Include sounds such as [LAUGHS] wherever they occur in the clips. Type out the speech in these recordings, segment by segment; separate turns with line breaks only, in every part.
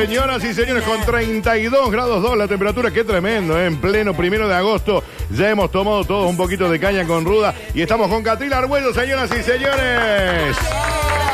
Señoras y señores, con 32 grados 2 la temperatura, qué tremendo, ¿eh? en pleno primero de agosto. Ya hemos tomado todos un poquito de caña con ruda y estamos con Catril Arguello, señoras y señores.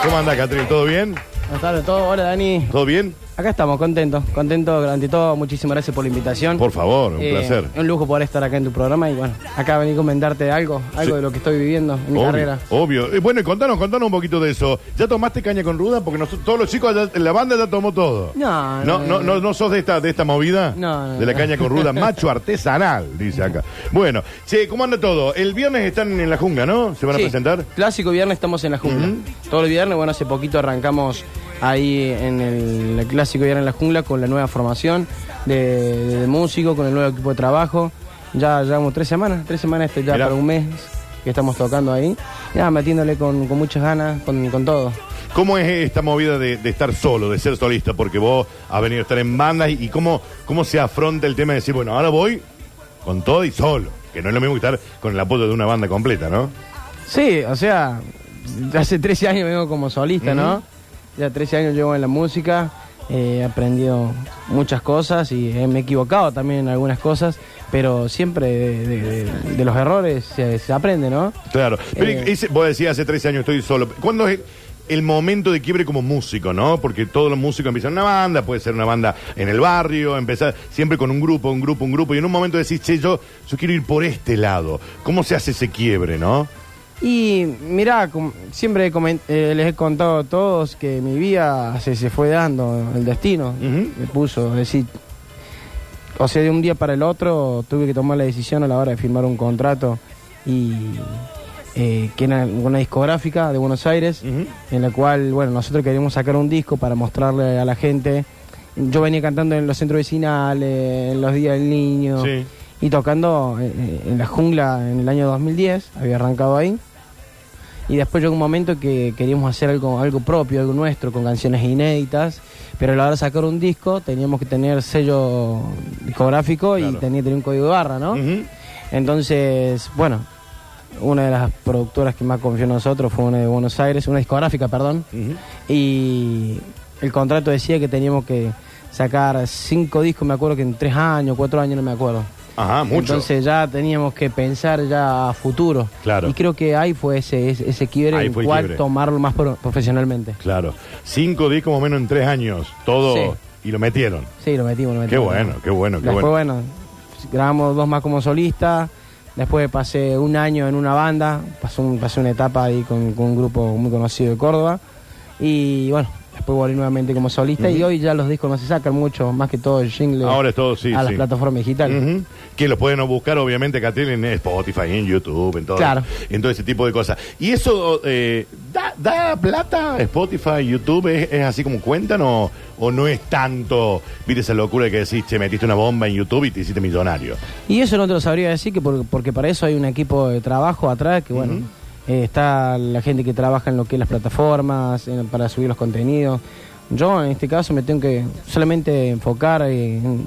¿Cómo anda, Catril? ¿Todo bien?
Buenas tardes a todos. Hola, Dani.
¿Todo bien?
Acá estamos, contentos. Contentos, ante todo, muchísimas gracias por la invitación.
Por favor, un
Eh,
placer.
Un lujo poder estar acá en tu programa y bueno, acá venir a comentarte algo, algo
Sí.
de lo que estoy viviendo en mi
Obvio,
carrera.
obvio. Eh, bueno, y contanos, contanos un poquito de eso. ¿Ya tomaste caña con ruda? Porque nosotros, todos los chicos, allá en la banda ya tomó todo.
No,
No, no, no, no sos de esta, de esta movida.
No, no,
De la
no.
caña con ruda, [LAUGHS] macho artesanal, dice acá. Bueno, che, ¿cómo anda todo? El viernes están en la jungla, ¿no? ¿Se van a presentar?
Clásico viernes estamos en la jungla. Todo el viernes, bueno, hace poquito arrancamos ahí en el, el clásico viernes en la jungla con la nueva formación de, de músico, con el nuevo equipo de trabajo. Ya llevamos tres semanas, tres semanas, este ya
Mirá.
para un mes que estamos tocando ahí. Ya metiéndole con, con muchas ganas, con, con todo.
¿Cómo es esta movida de, de estar solo, de ser solista? Porque vos has venido a estar en bandas y, y cómo, cómo se afronta el tema de decir, bueno, ahora voy con todo y solo. Que no es lo mismo que estar con el apoyo de una banda completa, ¿no?
Sí, o sea, hace 13 años vengo como solista, ¿no? Ya 13 años llevo en la música, eh, he aprendido muchas cosas y me he equivocado también en algunas cosas, pero siempre de, de- de- de los errores se, se aprende, ¿no?
Claro. Pero
Eh.
ese- vos decías hace 13 años estoy solo. ¿Cuándo es el momento de quiebre como músico, no? Porque todos los músicos empiezan una banda, puede ser una banda en el barrio, empezar siempre con un grupo, un grupo, un grupo, y en un momento decís, che, yo, yo quiero ir por este lado. ¿Cómo se hace ese quiebre, no?
Y mirá, siempre eh, les he contado a todos que mi vida se, se fue dando, el destino me puso, es decir, o sea, de un día para el otro tuve que tomar la decisión a la hora de firmar un contrato y eh, que era una discográfica de Buenos Aires, en la cual, bueno, nosotros queríamos sacar un disco para mostrarle a la gente. Yo venía cantando en los centros vecinales, en los días del niño
Sí.
Y tocando eh, eh, en la jungla en el año 2010, había arrancado ahí. Y después llegó un momento que queríamos hacer algo, algo propio, algo nuestro, con canciones inéditas, pero a la hora de sacar un disco teníamos que tener sello discográfico
Claro.
y tenía que tener un código de barra, ¿no? Entonces, bueno, una de las productoras que más confió en nosotros fue una de Buenos Aires, una discográfica, perdón, y el contrato decía que teníamos que sacar cinco discos, me acuerdo que en tres años, cuatro años, no me acuerdo.
Ajá, mucho.
Entonces ya teníamos que pensar ya a futuro.
Claro.
Y creo que ahí fue ese, ese, ese quiebre
Ahí
en cual
quiebre.
tomarlo más pro- profesionalmente.
Claro. Cinco discos más o menos en tres años. Todo.
Sí.
Y lo metieron.
Sí, lo metimos, lo
Qué
metimos.
bueno, qué bueno, qué
Después,
bueno.
bueno, grabamos dos más como solista. Después pasé un año en una banda. Pasé, un- pasé una etapa ahí con, con un grupo muy conocido de Córdoba. Y bueno, después volví nuevamente como solista. Y hoy ya los discos no se sacan mucho, más que todo el jingle
Ahora es todo, sí,
a las plataformas digitales.
Que lo pueden buscar, obviamente, Catril, en Spotify, en YouTube, en todo,
Claro.
en todo ese tipo de cosas. ¿Y eso eh, da, da plata? Spotify, YouTube, ¿es, es así como cuentan o, o no es tanto, viste esa locura que decís, che, metiste una bomba en YouTube y te hiciste millonario?
Y eso no te lo sabría decir, que por- porque para eso hay un equipo de trabajo atrás, que bueno. Eh, está la gente que trabaja en lo que es las plataformas, en- para subir los contenidos. Yo en este caso me tengo que solamente enfocar en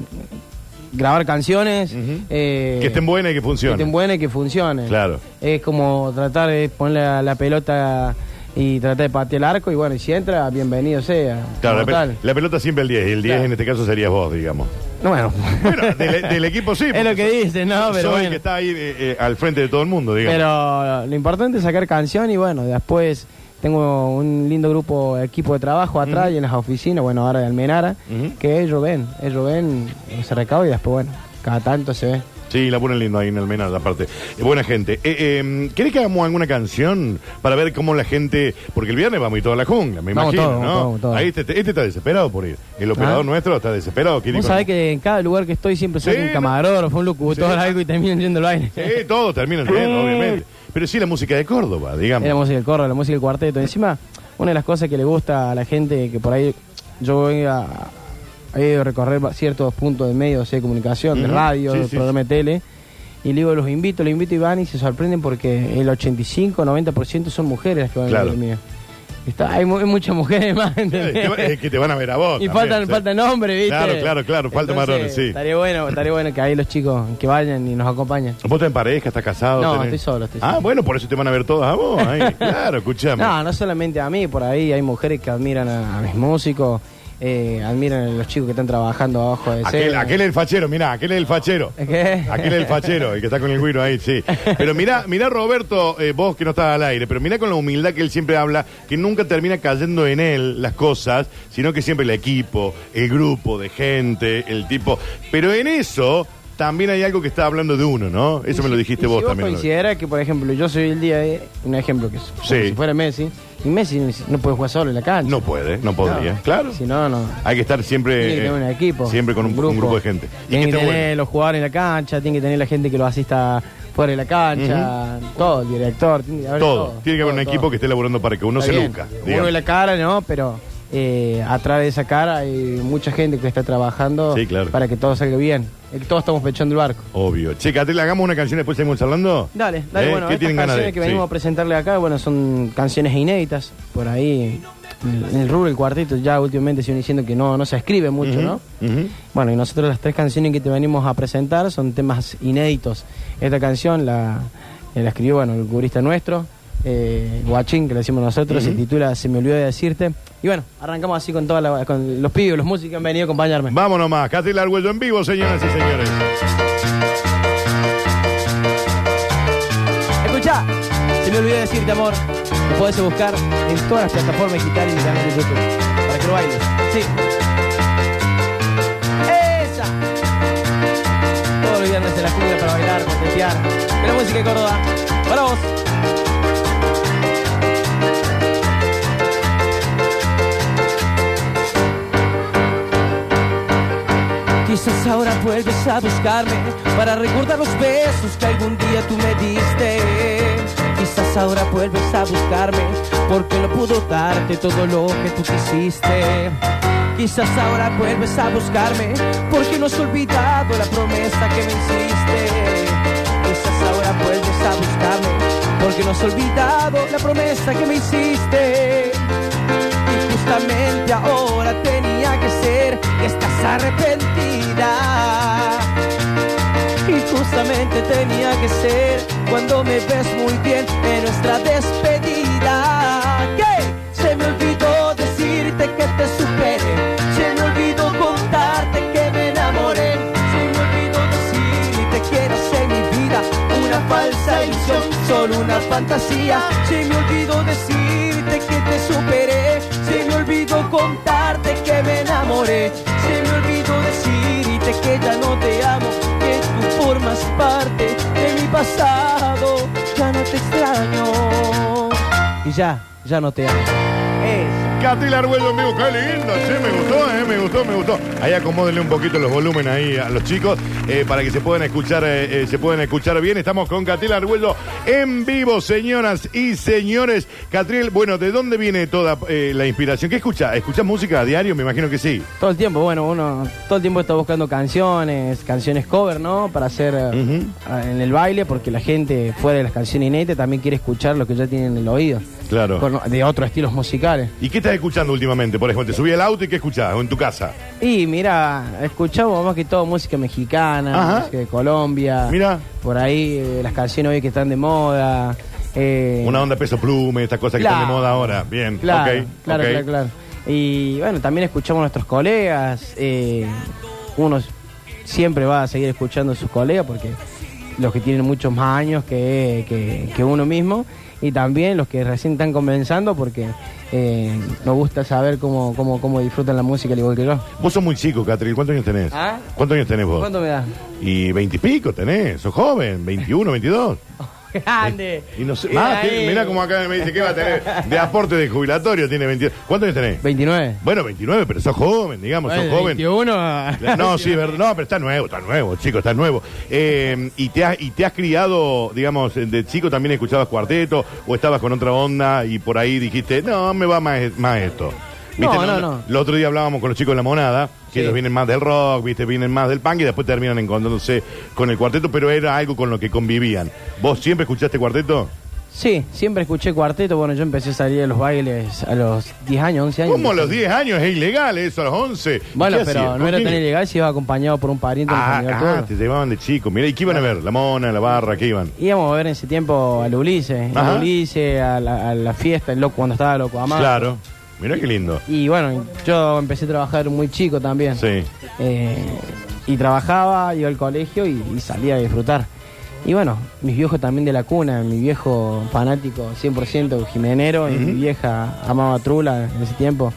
grabar canciones, eh,
que estén buenas y que
que
funcionen.
estén buenas y que funcionen.
Claro.
Es como tratar de ponerle la, la pelota y tratar de patear el arco y bueno, y si entra, bienvenido sea.
Claro, la, pe- pelota siempre el 10, y el 10
Claro.
en este caso serías vos, digamos.
No, bueno,
Bueno, del, del equipo sí. [LAUGHS]
es lo que dice, ¿no? Pero
el
bueno.
que está ahí eh, eh, al frente de todo el mundo, digamos.
Pero lo importante es sacar canción y bueno, después tengo un lindo grupo, equipo de trabajo atrás y en las oficinas, bueno, ahora de Almenara, que es Rubén, es Rubén, se recauda y después, bueno, cada tanto se ve.
Sí, la ponen lindo ahí en el Almenar, aparte. Eh, buena gente. Eh, eh, ¿Querés que hagamos alguna canción para ver cómo la gente... Porque el viernes vamos a ir toda la jungla, me
Vamos
imagino,
todos,
¿no?
vamos todos, todos.
Ahí este, este está desesperado por ir. El operador
Ah.
nuestro está desesperado. quiere ir
Vos
con-
sabés que en cada lugar que estoy siempre sale
Sí,
un
no.
camarógrafo, un locutor,
Sí.
algo y terminan yendo al baile.
Sí, todo termina bien, obviamente. Pero sí la música de Córdoba, digamos.
Es la música del corro, la música del cuarteto. Encima, una de las cosas que le gusta a la gente, que por ahí yo voy a, he ido a recorrer ciertos puntos de medios de comunicación, de radio,
Sí,
de
sí,
programa de tele, y le digo, los invito, los invito y van y se sorprenden porque el 85, 90% son mujeres las que van
Claro.
a el mío. Está, hay, mu- hay muchas mujeres más, [LAUGHS]
Eh,
¿entendés?
eh, que te van a ver a vos.
Y
también,
faltan,
sí.
faltan hombres, ¿viste?
Claro, claro, claro, faltan
Entonces,
varones, sí.
Estaría bueno, estaría bueno que ahí los chicos que vayan y nos acompañen.
¿Vos en pareja? ¿Estás casado?
No,
tenés-
estoy solo, estoy
Ah,
solo.
bueno, por eso te van a ver todos a vos. ahí. [LAUGHS] claro, escuchame.
No, no solamente a mí, por ahí hay mujeres que admiran a, a mis músicos eh, admiran a los chicos que están trabajando abajo de
Aquel, aquel es el fachero, mirá, aquel es el fachero.
¿Qué?
Aquel es el fachero, el que está con el güiro ahí, sí. Pero mirá, mirá Roberto, eh, vos que no estás al aire, pero mirá con la humildad que él siempre habla, que nunca termina cayendo en él las cosas, sino que siempre el equipo, el grupo de gente, el tipo. Pero en eso también hay algo que está hablando de uno, ¿no? Eso me lo dijiste vos también.
consideras que, por ejemplo, yo soy el día de. Un ejemplo que es como
Sí.
si fuera Messi. Y Messi no puede jugar solo en la cancha.
No puede, no podría,
No.
claro.
Si no, no.
Hay que estar siempre.
Tiene que tener
eh,
un equipo.
Siempre con un, un grupo. de gente. Y
Tiene
que
que
esté
tener
bueno.
los jugadores en la cancha, tiene que tener la gente que lo asista fuera de la cancha, todo, el director, tiene que haber
Todo. Tiene que haber un
todo.
equipo que esté laburando para que uno
Está
se
bien.
luca.
Uno
digamos.
de la cara, no, pero eh, atrás de esa cara hay mucha gente que está trabajando
Sí, claro.
para que todo salga bien. Eh, Todos estamos pechando el barco.
Obvio. Che, Catel, hagamos una canción y después seguimos charlando.
Dale, dale,
¿Eh?
bueno,
¿Qué
estas
tienen ganas
canciones
de?
que venimos
Sí.
a presentarle acá, bueno, son canciones inéditas, por ahí en el rubro del cuarteto ya últimamente se viene diciendo que no, no se escribe mucho,
Ujú,
¿no?
ujú.
Bueno, y nosotros las tres canciones que te venimos a presentar son temas inéditos. Esta canción la, eh, la escribió, bueno, el curista nuestro, eh, Guachín, que le decimos nosotros, se titula Se me olvidó de decirte. Y bueno, arrancamos así con toda la, con los pibes, los músicos que han venido a acompañarme.
Vámonos más. Catel Arguello en vivo, señoras y señores.
Escucha, se me olvidó de decirte, amor. Lo podés buscar en todas las plataformas digitales y mi canal de YouTube. Para que lo bailes. Sí. Esa. Todos los viernes en la cumbia para bailar, coquetear. Que la música de Córdoba. Para vos. Quizás ahora vuelves a buscarme para recordar los besos que algún día tú me diste. Quizás ahora vuelves a buscarme porque no pudo darte todo lo que tú quisiste. Quizás ahora vuelves a buscarme porque no has olvidado la promesa que me hiciste. Quizás ahora vuelves a buscarme porque no has olvidado la promesa que me hiciste. Y justamente ahora tenía que ser que estás arrepentida. Justamente tenía que ser cuando me ves muy bien en nuestra despedida. ¿Qué? Se me olvidó decirte que te superé. Se me olvidó contarte que me enamoré. Se me olvidó decirte que eras en mi vida una falsa ilusión, solo una fantasía. Se me olvidó decirte que te superé. Se me olvidó contarte que me enamoré. Se me olvidó decirte que ya no te amo, formas parte de mi pasado. Ya no te extraño. Y ya, ya no te amo.
Catil Arguello en vivo, qué lindo, che, me gustó, eh, me gustó, me gustó. Ahí acomódenle un poquito los volúmenes ahí a los chicos eh, para que se puedan escuchar, eh, eh, se puedan escuchar bien. Estamos con Catil Arguello en vivo, señoras y señores. Catriel, bueno, ¿de dónde viene toda la inspiración? ¿Qué escucha? ¿Escuchas música a diario? Me imagino que sí.
Todo el tiempo, bueno, uno todo el tiempo está buscando canciones, canciones cover, ¿no? Para hacer en el baile, porque la gente fuera de las canciones inéditas también quiere escuchar lo que ya tienen en el oído.
Claro.
Con- de otros estilos musicales.
¿Y qué estás escuchando últimamente? Por ejemplo, te subí al auto y ¿qué escuchás? ¿O en tu casa?
Y mira, escuchamos más que todo música mexicana,
Ajá.
música de Colombia.
Mira.
Por ahí eh, las canciones hoy que están de moda. eh,
Una onda peso plume, estas cosas que
Claro.
están de moda ahora. Bien,
Claro,
ok,
claro,
ok.
claro, claro. Y bueno, también escuchamos a nuestros colegas. eh, uno siempre va a seguir escuchando a sus colegas porque los que tienen muchos más años que, que- que uno mismo. Y también los que recién están comenzando porque eh, nos gusta saber cómo, cómo, cómo disfrutan la música al igual que yo.
Vos sos muy chico, Catril. ¿Cuántos años tenés?
¿Ah?
¿Cuántos años tenés vos?
¿Cuánto me da?
Y veintipico tenés, sos joven, 21, 22. [LAUGHS]
Grande.
Y no sé, más, tiene- mirá como acá me dice que va a tener de aporte de jubilatorio, tiene 22. ¿Cuántos años tenés?
29.
Bueno, 29, pero sos joven, digamos, sos joven.
21.
No, sí, verdad. No, pero está nuevo, está nuevo, chico, está nuevo. Eh, y, te has, y te has criado, digamos, de chico también escuchabas cuarteto o estabas con otra onda y por ahí dijiste, no, me va más, más esto.
No, no, no.
El otro día hablábamos con los chicos de la monada, que
Sí.
ellos vienen más del rock, viste, vienen más del punk y después terminan encontrándose con el cuarteto, pero era algo con lo que convivían. ¿Vos siempre escuchaste cuarteto?
Sí, siempre escuché cuarteto. Bueno, yo empecé a salir a los bailes a los 10 años, 11 años.
¿Cómo a los 10 años? Es ilegal eso, a los 11.
Bueno,
¿Qué
pero no
¿Con
era
quién?
tan ilegal si iba acompañado por un pariente un
Ah,
familiar
ah,
todo.
te llevaban de chico. Mira, ¿y qué iban a ver? La mona, la barra, ¿qué iban?
Íbamos a ver en ese tiempo al Ulises,
Ajá.
al Ulises, a la, a la fiesta, el loco cuando estaba loco Amado.
Claro. Mirá qué lindo.
Y bueno, yo empecé a trabajar muy chico también.
Sí.
Eh, y trabajaba, iba al colegio y, y salía a disfrutar. Y bueno, mis viejos también de la cuna, mi viejo fanático 100% jimenero y mi vieja amaba Trula en ese tiempo.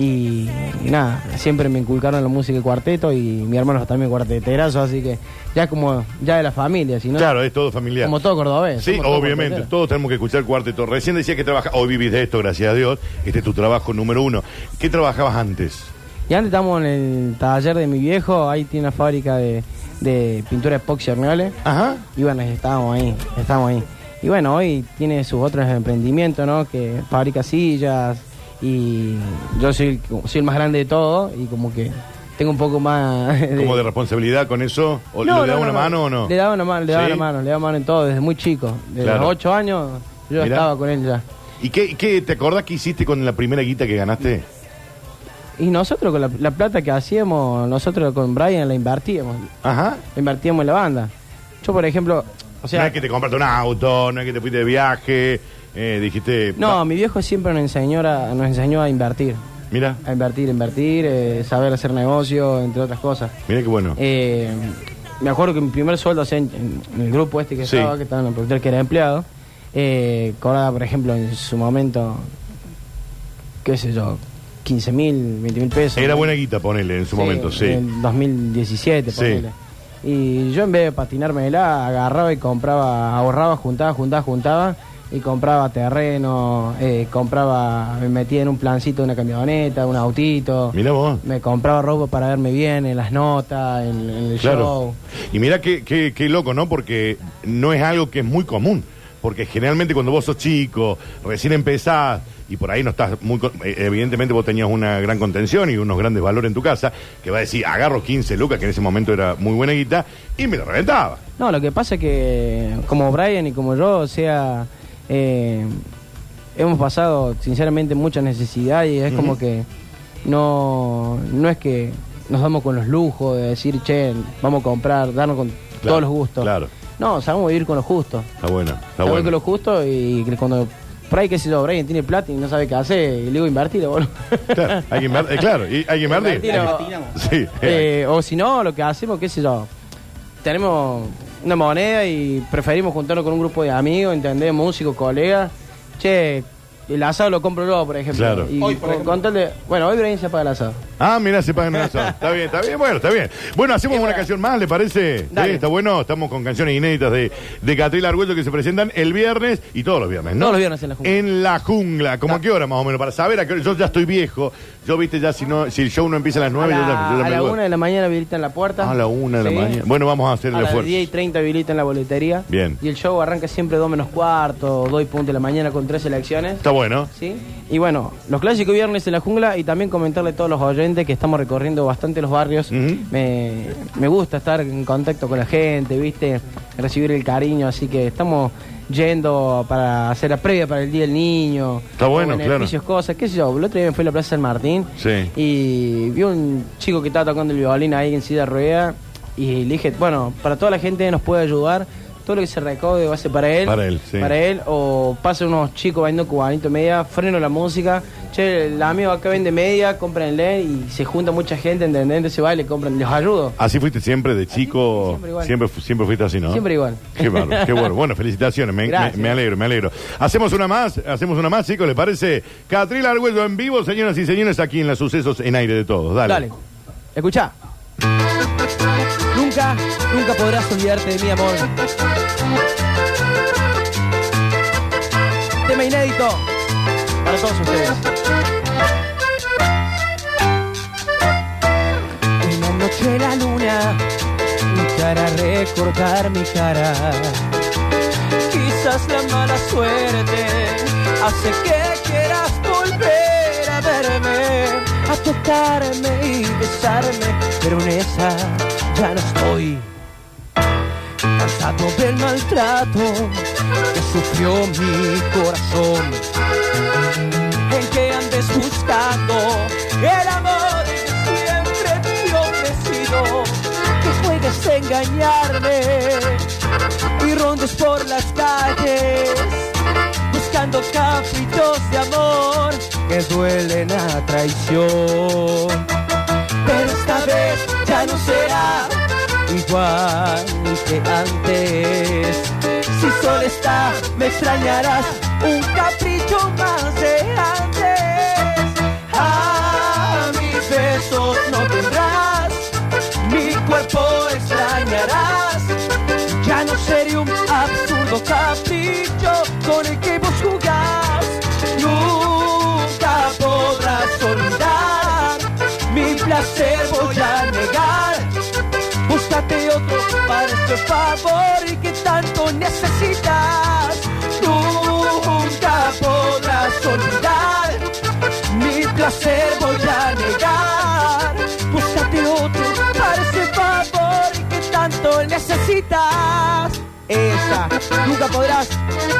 Y, y nada, siempre me inculcaron la música de cuarteto y mi hermano también cuarteterazo, así que ya como ya de la familia, si no,
Claro, es todo familiar.
como todo cordobés.
Sí,
todos
obviamente, todos tenemos que escuchar cuarteto. Recién decía que trabaja, hoy vivís de esto, gracias a Dios. Este es tu trabajo número uno. ¿Qué trabajabas antes?
Y antes estamos en el taller de mi viejo, ahí tiene una fábrica de, de pintura epoxi Orneole.
Ajá.
Y bueno, estábamos ahí, estábamos ahí. Y bueno, hoy tiene sus otros emprendimientos, ¿no? Que fabrica sillas y yo soy, el- soy el más grande de todo y como que tengo un poco más... [LAUGHS]
¿Cómo de responsabilidad con eso? ¿O
No,
¿Le da
no,
una
no,
mano o no?
Le daba una mano, le daba
¿Sí?
una mano, le daba mano en todo, desde muy chico. Desde
Claro.
los ocho años yo
Mirá.
estaba con él ya.
¿Y qué, qué te acordás que hiciste con la primera guita que ganaste?
Y nosotros con la, la plata que hacíamos, nosotros con Brian la invertíamos,
Ajá.
la invertíamos en la banda. Yo, por ejemplo, o sea...
no es que te compraste un auto, no es que te fuiste de viaje, eh, dijiste...
No, mi viejo siempre nos enseñó a, nos enseñó a invertir.
Mira,
A invertir, invertir, eh, saber hacer negocio, entre otras cosas.
mira qué bueno.
Eh, me acuerdo que mi primer sueldo, o sea, en, en el grupo este que
Sí.
estaba, que estaba en el productor, que era empleado, eh, cobraba, por ejemplo, en su momento, qué sé yo, 15 mil, 20 mil pesos.
Era buena guita, ponele, en su momento, sí.
En el 2017,
Sí.
ponele. Y yo en vez de patinármela, agarraba y compraba, ahorraba, juntaba, juntaba, juntaba. Y compraba terreno, eh, compraba, me metía en un plancito una camioneta, un autito.
Mira vos.
Me compraba ropa para verme bien en las notas, en, en el
Claro.
show.
Y mira qué, qué, qué loco, ¿no? Porque no es algo que es muy común. Porque generalmente cuando vos sos chico, recién empezás y por ahí no estás muy... eh, Evidentemente vos tenías una gran contención y unos grandes valores en tu casa, que va a decir, agarro 15 lucas, que en ese momento era muy buena guita, y me la reventaba.
No, lo que pasa es que como Brian y como yo, o sea, eh, hemos pasado sinceramente mucha necesidad y es como que no, no es que nos damos con los lujos de decir, che, vamos a comprar, darnos con todos los gustos.
claro.
No, sabemos vivir con lo justo.
Está bueno, está
Sabemos
bueno.
con lo justo y cuando por ahí, qué sé yo, Brian tiene plata y no sabe qué hacer, y le digo invertir, boludo.
Claro, hay que invertir, eh, claro, y hay que invertir. Sí,
Eh, o si no, lo que hacemos, qué sé yo, tenemos una moneda y preferimos juntarnos con un grupo de amigos, ¿entendés? Músicos, colegas. Che, el asado lo compro yo, por ejemplo.
Claro.
Y
Hoy, por
con-
ejemplo.
con tal de- bueno, hoy Brian se paga el asado.
Ah, mira, se pagan una sola. Está bien, está bien, bueno, está bien. Bueno, hacemos una canción más, ¿le parece?
Dale.
Sí, está bueno. Estamos con canciones inéditas de, de Catril Argüello que se presentan el viernes y todos los viernes, ¿no?
Todos los viernes en la jungla.
En la jungla. ¿Cómo a qué hora más o menos? Para saber a qué hora. Yo ya estoy viejo. Yo, viste, ya si no si el show no empieza a las
A
nueve, yo ya, yo ya
a
me
la
voy.
una de la mañana habilitan la puerta.
A la una de la mañana. Bueno, vamos a hacer
A
el
las
esfuerzo.
10 y 30 habilitan la boletería.
Bien.
Y el show arranca siempre 2 menos cuarto, 2 y punto de la mañana con tres selecciones.
Está bueno.
¿Sí? Y bueno, los clásicos viernes en la jungla y también comentarle a todos los oyentes que estamos recorriendo bastante los barrios. Me, me gusta estar en contacto con la gente, ¿viste? Recibir el cariño, así que estamos yendo para hacer la previa para el Día del Niño.
Está bueno,
beneficios, cosas, qué sé yo. El otro día me fui a la Plaza San Martín
Sí.
y vi un chico que estaba tocando el violín ahí en silla de rueda y le dije, bueno, para toda la gente nos puede ayudar. Todo lo que se recaude va a ser para él.
Para él, sí.
Para él. O pasen unos chicos bailando cubanito media, freno la música. Che, el amigo acá vende media, comprenle y se junta mucha gente, ¿entendés? Entonces va y le compran, les ayudo.
Así fuiste siempre de chico.
siempre igual.
Siempre, fu- siempre fuiste así, ¿no?
Siempre igual.
Qué bárbaro, qué bueno. Bueno, felicitaciones. Me, me,
Gracias.
me alegro, me alegro. Hacemos una más, hacemos una más, chicos, ¿le parece? Catril Argüello en vivo, señoras y señores, aquí en los sucesos en aire de todos. Dale.
Dale. Escucha. Nunca, nunca podrás olvidarte de mi amor. Tema inédito para todos ustedes. Una noche la luna, mi cara recortar mi cara. Quizás la mala suerte hace que quieras volver a verme, a tocarme y besarme, pero en esa ya no estoy. Cansado del maltrato que sufrió mi corazón, en que andes buscando el amor que siempre te ofrecido, que juegues a engañarme y rondes por las calles buscando caprichos de amor que duelen a traición. Pero esta vez ya no será igual que antes. Si solo está, me extrañarás un capricho más para este favor y que tanto necesitas. Nunca podrás olvidar, mi placer voy a negar. Búscate otro para ese favor y que tanto necesitas. Esa, nunca podrás,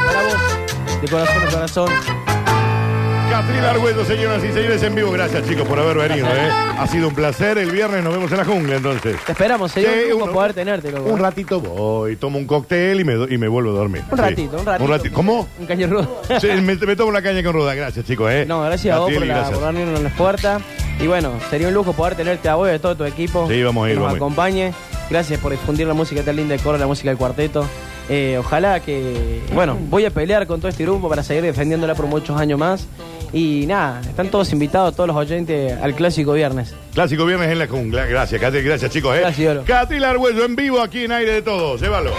para vos, de corazón a corazón.
Catril Argüello, señoras y señores, en vivo. Gracias, chicos, por haber venido. ¿eh? Ha sido un placer. El viernes nos vemos en la jungla, entonces.
Te esperamos, sería
Sí,
un poder tenerte, loco.
Un ratito voy, tomo un cóctel y me, do- y me vuelvo a dormir.
Un
Sí.
ratito, un ratito.
rati- ¿Cómo?
Un caño rudo.
Sí, me, me tomo una caña con ruda. Gracias, chicos. ¿eh?
No, gracias a vos por, la,
gracias.
por abrirnos las puertas. Y bueno, sería un lujo poder tenerte a vos y a todo tu equipo.
Sí, vamos a ir,
Que nos
vamos a ir.
acompañe. Gracias por difundir la música tan linda de coro, la música del cuarteto. Eh, ojalá que, bueno, voy a pelear con todo este grupo para seguir defendiéndola por muchos años más. Y nada, están todos invitados, todos los oyentes, al clásico viernes.
Clásico viernes en la jungla. Gracias, Catril. Gracias, chicos. ¿eh?
Gracias, Oro.
En vivo aquí en Aire de Todos. Llévalo.